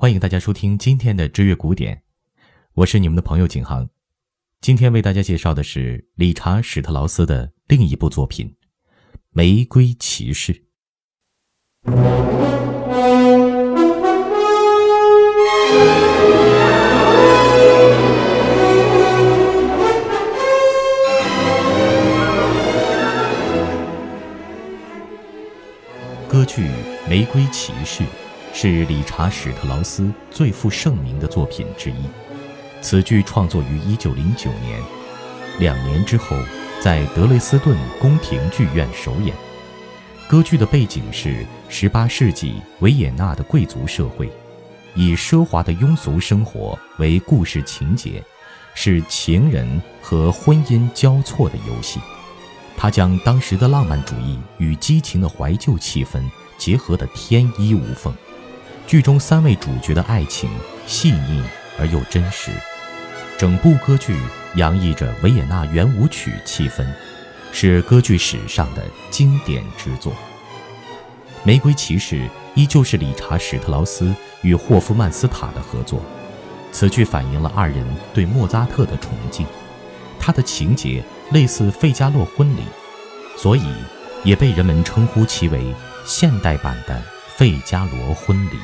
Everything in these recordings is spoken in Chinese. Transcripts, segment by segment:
欢迎大家收听今天的知乐古典，我是你们的朋友景航。今天为大家介绍的是理查·史特劳斯的另一部作品《玫瑰骑士》。歌剧《玫瑰骑士》是理查·史特劳斯最负盛名的作品之一。此剧创作于1909年，两年之后在德累斯顿宫廷剧院首演。歌剧的背景是18世纪维也纳的贵族社会，以奢华的庸俗生活为故事情节，是情人和婚姻交错的游戏。他将当时的浪漫主义与激情的怀旧气氛结合得天衣无缝。剧中三位主角的爱情细腻而又真实，整部歌剧洋溢着维也纳圆舞曲气氛，是歌剧史上的经典之作。《玫瑰骑士》依旧是理查·史特劳斯与霍夫曼斯塔的合作，此剧反映了二人对莫扎特的崇敬。它的情节类似《费加洛婚礼》，所以也被人们称呼其为现代版的《费加罗婚礼》。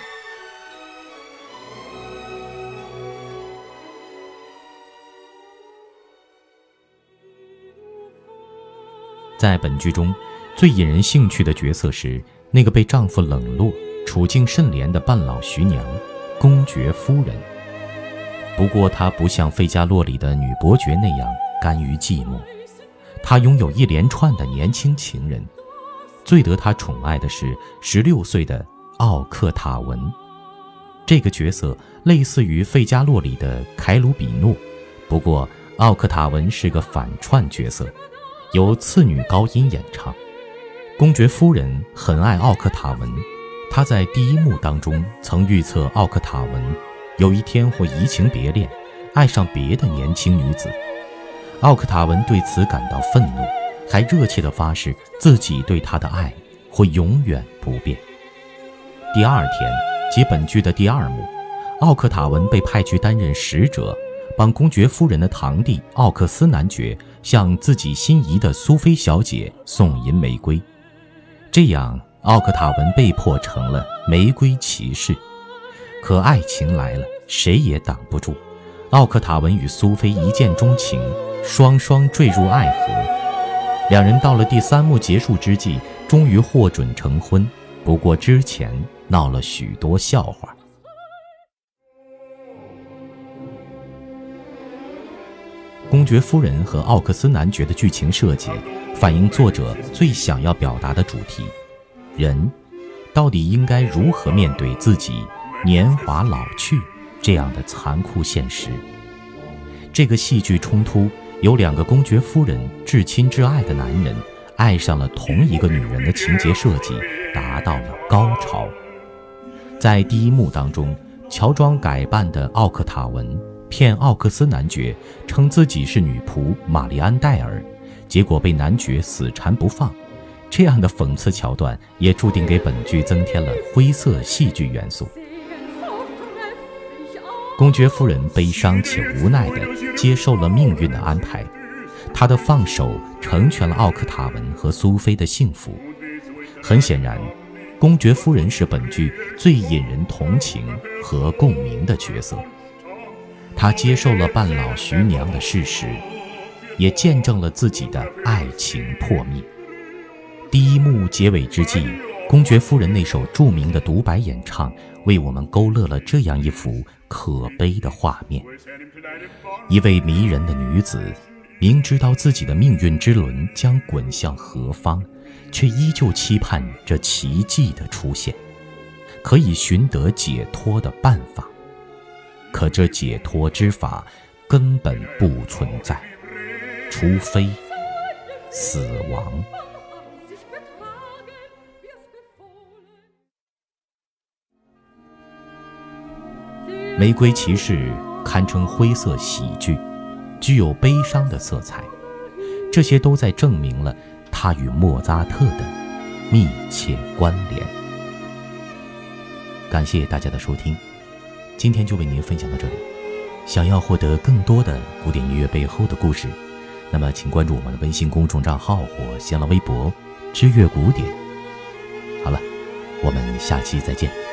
在本剧中，最引人兴趣的角色是那个被丈夫冷落、处境甚怜的半老徐娘——公爵夫人。不过，她不像《费加洛》里的女伯爵那样。甘于寂寞，她拥有一连串的年轻情人，最得她宠爱的是十六岁的奥克塔文。这个角色类似于《费加洛》里的凯鲁比诺，不过奥克塔文是个反串角色，由次女高音演唱。公爵夫人很爱奥克塔文，她在第一幕当中曾预测奥克塔文有一天会移情别恋，爱上别的年轻女子。奥克塔文对此感到愤怒，还热切地发誓自己对她的爱会永远不变。第二天，即本剧的第二幕，奥克塔文被派去担任使者，帮公爵夫人的堂弟奥克斯男爵向自己心仪的苏菲小姐送银玫瑰。这样，奥克塔文被迫成了玫瑰骑士。可爱情来了，谁也挡不住。奥克塔文与苏菲一见钟情。双双坠入爱河，两人到了第三幕结束之际，终于获准成婚。不过之前闹了许多笑话。爵夫人和奥克斯男爵的剧情设计，反映作者最想要表达的主题：人到底应该如何面对自己年华老去这样的残酷现实？这个戏剧冲突。有两个公爵夫人至亲至爱的男人爱上了同一个女人的情节设计达到了高潮。在第一幕当中，乔装改扮的奥克塔文骗奥克斯男爵称自己是女仆玛丽安戴尔，结果被男爵死缠不放。这样的讽刺桥段也注定给本剧增添了灰色戏剧元素。公爵夫人悲伤且无奈地接受了命运的安排，她的放手成全了奥克塔文和苏菲的幸福。很显然，公爵夫人是本剧最引人同情和共鸣的角色。她接受了半老徐娘的事实，也见证了自己的爱情破灭。第一幕结尾之际，公爵夫人那首著名的独白演唱，为我们勾勒了这样一幅。可悲的画面：一位迷人的女子，明知道自己的命运之轮将滚向何方，却依旧期盼着奇迹的出现，可以寻得解脱的办法。可这解脱之法根本不存在，除非死亡。《玫瑰骑士》堪称灰色喜剧，具有悲伤的色彩，这些都在证明了他与莫扎特的密切关联。感谢大家的收听，今天就为您分享到这里。想要获得更多的古典音乐背后的故事，那么请关注我们的微信公众账号或新浪微博“知乐古典”。好了，我们下期再见。